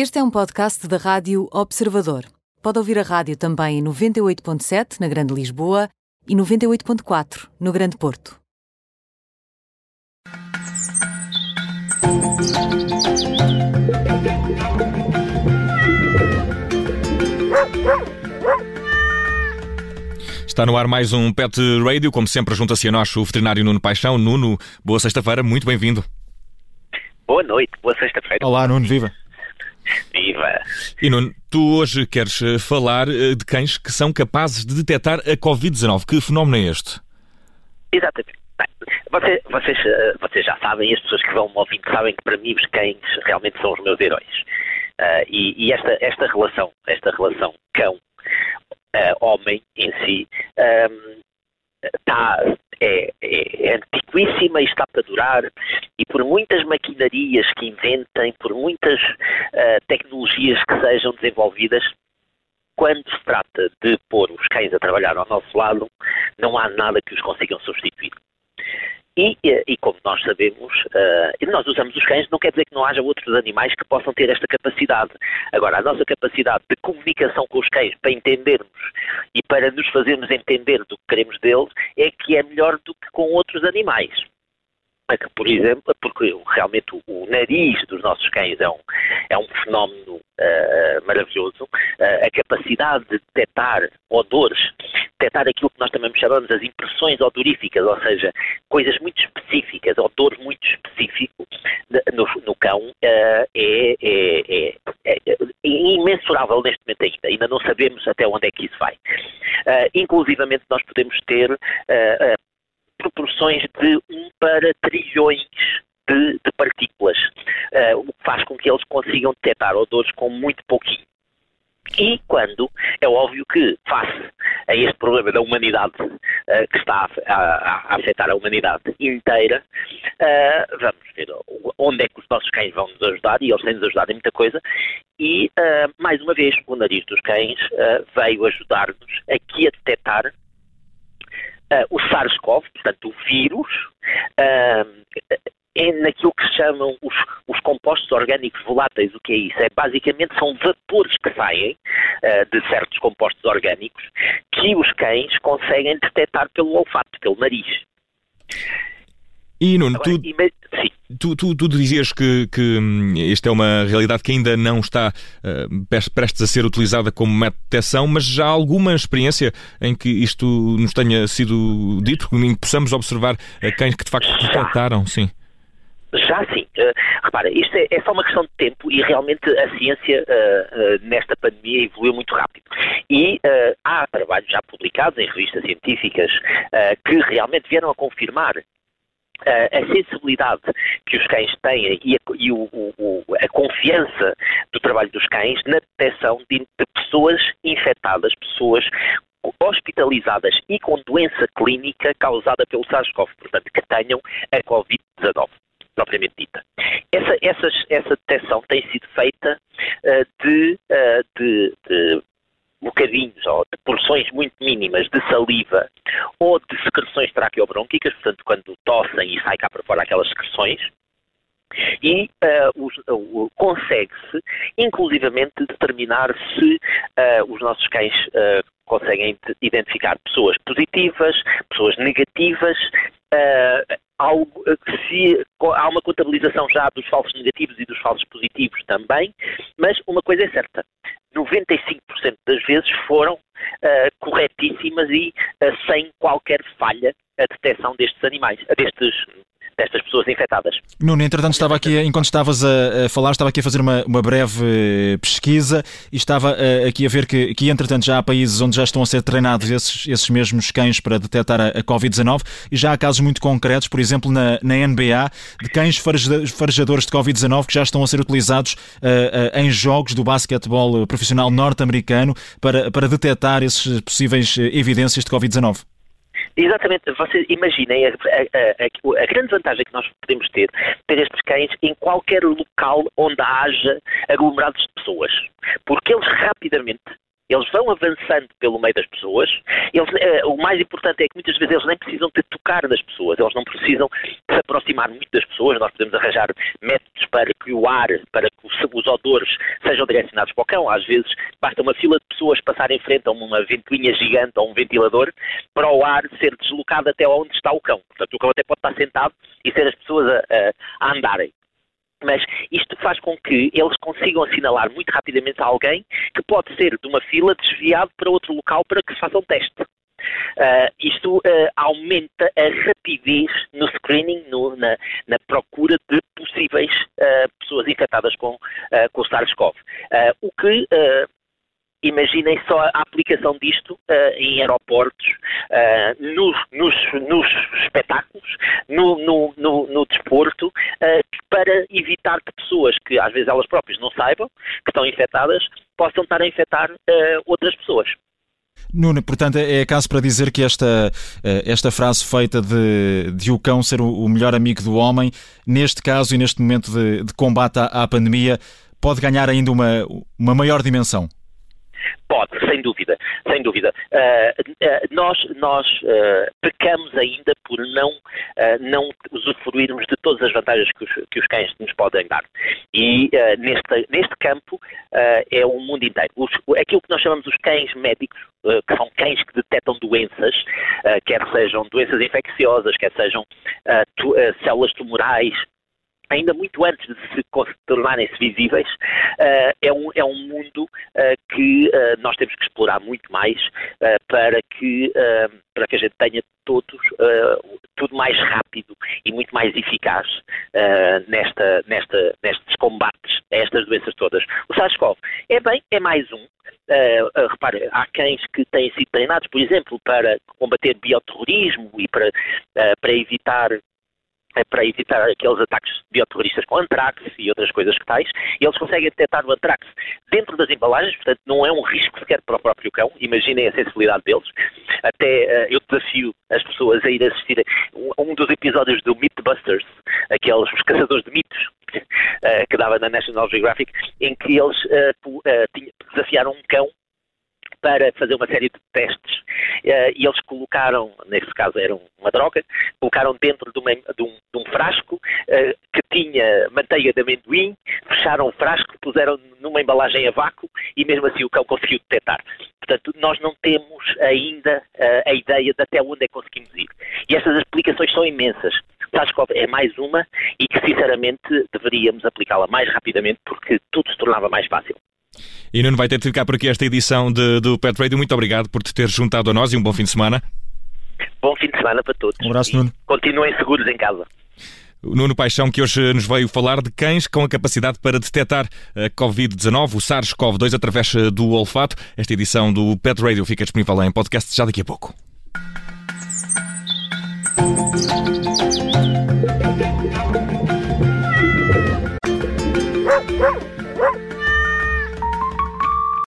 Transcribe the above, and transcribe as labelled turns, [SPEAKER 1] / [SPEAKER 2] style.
[SPEAKER 1] Este é um podcast da Rádio Observador. Pode ouvir a rádio também em 98.7 na Grande Lisboa e 98.4 no Grande Porto.
[SPEAKER 2] Está no ar mais um Pet Radio, como sempre, junta-se a nós o veterinário Nuno Paixão. Nuno, boa sexta-feira, muito bem-vindo.
[SPEAKER 3] Boa noite, boa sexta-feira.
[SPEAKER 4] Olá, Nuno, viva.
[SPEAKER 3] Viva!
[SPEAKER 2] E Nuno, tu hoje queres eh, falar eh, de cães que são capazes de detectar a Covid-19. Que fenómeno é este?
[SPEAKER 3] Exatamente. Bem, vocês, vocês, eh, vocês, já sabem, as pessoas que vão me ouvindo sabem que para mim os cães realmente são os meus heróis. Uh, e, e esta, esta relação, esta relação cão-homem uh, em si, um, está, é, é, é antiquíssima e está para durar, maquinarias que inventem, por muitas uh, tecnologias que sejam desenvolvidas, quando se trata de pôr os cães a trabalhar ao nosso lado, não há nada que os consigam substituir. E, e, como nós sabemos, uh, nós usamos os cães, não quer dizer que não haja outros animais que possam ter esta capacidade. Agora, a nossa capacidade de comunicação com os cães, para entendermos e para nos fazermos entender do que queremos deles, é que é melhor do que com outros animais que, por exemplo, porque realmente o, o, nariz dos nossos cães é um, é um fenómeno uh, maravilhoso, uh, a capacidade de detectar odores, detectar aquilo que nós também chamamos as impressões odoríficas, ou seja, coisas muito específicas, odores muito específicos no, no cão, uh, é, é, é, é, imensurável neste momento ainda. Ainda não sabemos até onde é que isso vai. Uh, inclusivamente nós podemos ter proporções de 1 para trilhões de, de partículas, uh, o que faz com que eles consigam detectar odores com muito pouquinho. E quando é óbvio que, face a este problema da humanidade uh, que está a, a, a, afetar a humanidade inteira, uh, vamos ver onde é que os nossos cães vão nos ajudar, e eles têm nos ajudado em muita coisa, e, uh, mais uma vez, o nariz dos cães veio ajudar-nos aqui a detectar uh, o SARS-CoV, portanto o vírus, uh, é naquilo que se chamam os, os, compostos orgânicos voláteis. O que é isso? É, basicamente são vapores que saem uh, de certos compostos orgânicos que os cães conseguem detectar pelo olfato, pelo nariz.
[SPEAKER 2] E Nuno, tu, tu, tu, tu, dizias que, que hum, esta é uma realidade que ainda não está uh, prestes a ser utilizada como método de detecção, mas já há alguma experiência em que isto nos tenha sido dito, em que possamos observar uh, cães que de facto detectaram, sim.
[SPEAKER 3] Já sim. Uh, repara, isto é, é, só uma questão de tempo e realmente a ciência uh, uh, nesta pandemia evoluiu muito rápido. E há trabalhos já publicados em revistas científicas que realmente vieram a confirmar a sensibilidade que os cães têm e, a, e o, o, a, confiança do trabalho dos cães na detecção de, de pessoas infectadas, pessoas hospitalizadas e com doença clínica causada pelo SARS-CoV, portanto, que tenham a Covid-19 propriamente dita. Essa, essa, detecção tem sido feita uh, de, uh, de, de bocadinhos ou de porções muito mínimas de saliva ou de secreções traqueobrônquicas, portanto, quando tossem e sai cá para fora aquelas secreções, e uh, uh, consegue-se, inclusivamente, determinar se uh, os nossos cães conseguem identificar pessoas positivas, pessoas negativas, algo, se, há uma contabilização já dos falsos negativos e dos falsos positivos também, mas uma coisa é certa, 95% das vezes foram uh, corretíssimas e uh, sem qualquer falha a detecção destes animais, destes destas pessoas infectadas.
[SPEAKER 4] Nuno, entretanto, estava aqui, enquanto estavas a, falar, estava aqui a fazer uma, uma breve eh, pesquisa e estava uh, aqui a ver que, que, entretanto, já há países onde já estão a ser treinados esses, esses mesmos cães para detectar a, a Covid-19 e já há casos muito concretos, por exemplo, na, na NBA, de cães farejadores de Covid-19 que já estão a ser utilizados uh, uh, em jogos do basquetebol profissional norte-americano para, para detectar esses possíveis evidências de Covid-19.
[SPEAKER 3] Exatamente, vocês imaginem a, a, a, a, grande vantagem que nós podemos ter, ter estes cães em qualquer local onde haja aglomerados de pessoas, porque eles rapidamente Eles vão avançando pelo meio das pessoas. Eles, uh, o mais importante é que muitas vezes eles nem precisam de tocar nas pessoas, eles não precisam se aproximar muito das pessoas. Nós podemos arranjar métodos para que o ar, para que os, os odores sejam direcionados para o cão. Às vezes basta uma fila de pessoas passar em frente a uma ventoinha gigante ou um ventilador para o ar ser deslocado até onde está o cão. Portanto, o cão até pode estar sentado e ser as pessoas a, a, a andarem. Mas isto faz com que eles consigam assinalar muito rapidamente alguém que pode ser de uma fila desviado para outro local para que se faça um teste. Uh, isto uh, aumenta a rapidez no screening, no, na, na, procura de possíveis uh, pessoas infectadas com, com o SARS-CoV. o que Imaginem só a aplicação disto uh, em aeroportos, uh, nos, nos, nos, espetáculos, no, no, no, no desporto, uh, evitar que pessoas que às vezes elas próprias não saibam que estão infectadas possam estar a infectar outras pessoas.
[SPEAKER 4] Nuno, portanto, é caso para dizer que esta, esta frase feita de, de o cão ser o melhor amigo do homem, neste caso e neste momento de, de combate à, à pandemia, pode ganhar ainda uma, uma maior dimensão.
[SPEAKER 3] Pode, sem dúvida, sem dúvida. Uh, uh, nós nós uh, pecamos ainda por não, não usufruirmos de todas as vantagens que os, que os cães nos podem dar. E neste, neste campo é o mundo inteiro. Os, aquilo que nós chamamos os cães médicos, que são cães que detectam doenças, quer sejam doenças infecciosas, quer sejam tu, células tumorais, ainda muito antes de se tornarem-se visíveis, uh, é, um, é um mundo uh, que uh, nós temos que explorar muito mais para, que, para que a gente tenha todos tudo mais rápido e muito mais eficaz nesta, nesta, nestes combates a estas doenças todas. O SARS-CoV é bem, é mais um. repare, há cães que têm sido treinados, por exemplo, para combater bioterrorismo e para, para evitar é para evitar aqueles ataques bioterroristas com antrax e outras coisas que tais, e eles conseguem detectar o antrax dentro das embalagens, portanto não é um risco sequer para o próprio cão, imaginem a sensibilidade deles. Até uh, eu desafio as pessoas a ir assistir a um dos episódios do Mythbusters, aqueles caçadores de mitos, uh, que dava na National Geographic, em que eles uh, desafiaram um cão para fazer uma série de testes uh, e eles colocaram, nesse caso era uma droga, colocaram dentro de, uma, de, um, de um, frasco uh, que tinha manteiga de amendoim, fecharam o frasco, puseram numa embalagem a vácuo e mesmo assim o cão conseguiu detectar. Portanto, nós não temos ainda uh, a ideia de até onde é que conseguimos ir. E estas explicações são imensas. SARS-CoV é mais uma e que, sinceramente, deveríamos aplicá-la mais rapidamente porque tudo se tornava mais fácil.
[SPEAKER 2] E Nuno vai ter de ficar por aqui esta edição de, do Pet Radio. Muito obrigado por te ter juntado a nós e um bom fim de semana.
[SPEAKER 3] Bom fim de semana para todos.
[SPEAKER 4] Um abraço, Nuno.
[SPEAKER 3] Continuem seguros em casa.
[SPEAKER 2] O Nuno Paixão, que hoje nos veio falar de cães com a capacidade para detectar a Covid-19, o SARS-CoV-2, através do olfato. Esta edição do Pet Radio fica disponível em podcast já daqui a pouco.